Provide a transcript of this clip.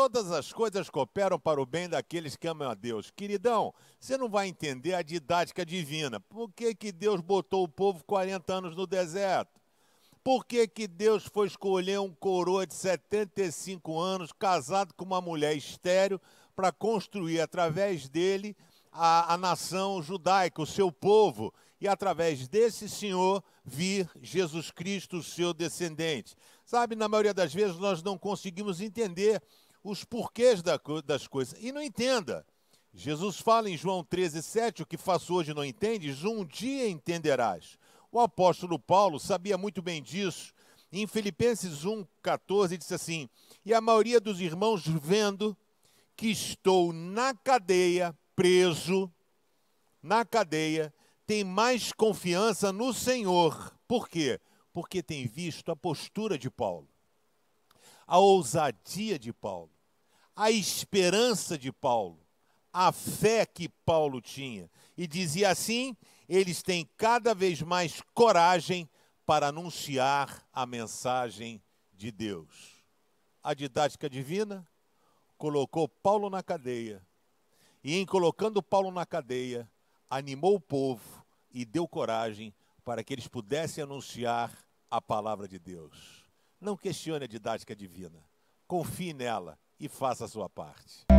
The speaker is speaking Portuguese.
todas as coisas cooperam para o bem daqueles que amam a Deus. Queridão, você não vai entender a didática divina. Por que, que Deus botou o povo 40 anos no deserto? Por que, que Deus foi escolher um coroa de 75 anos, casado com uma mulher estéreo, para construir através dele a, a nação judaica, o seu povo, e através desse senhor vir Jesus Cristo, o seu descendente? Sabe, na maioria das vezes nós não conseguimos entender os porquês da, das coisas. E não entenda. Jesus fala em João 13, 7, o que faço hoje não entendes, um dia entenderás. O apóstolo Paulo sabia muito bem disso. Em Filipenses 1, 14, disse assim: E a maioria dos irmãos, vendo que estou na cadeia, preso, na cadeia, tem mais confiança no Senhor. Por quê? Porque tem visto a postura de Paulo, a ousadia de Paulo, a esperança de Paulo, a fé que Paulo tinha. E dizia assim: eles têm cada vez mais coragem para anunciar a mensagem de Deus. A didática divina colocou Paulo na cadeia, e em colocando Paulo na cadeia, animou o povo e deu coragem para que eles pudessem anunciar a palavra de Deus. Não questione a didática divina, confie nela e faça a sua parte.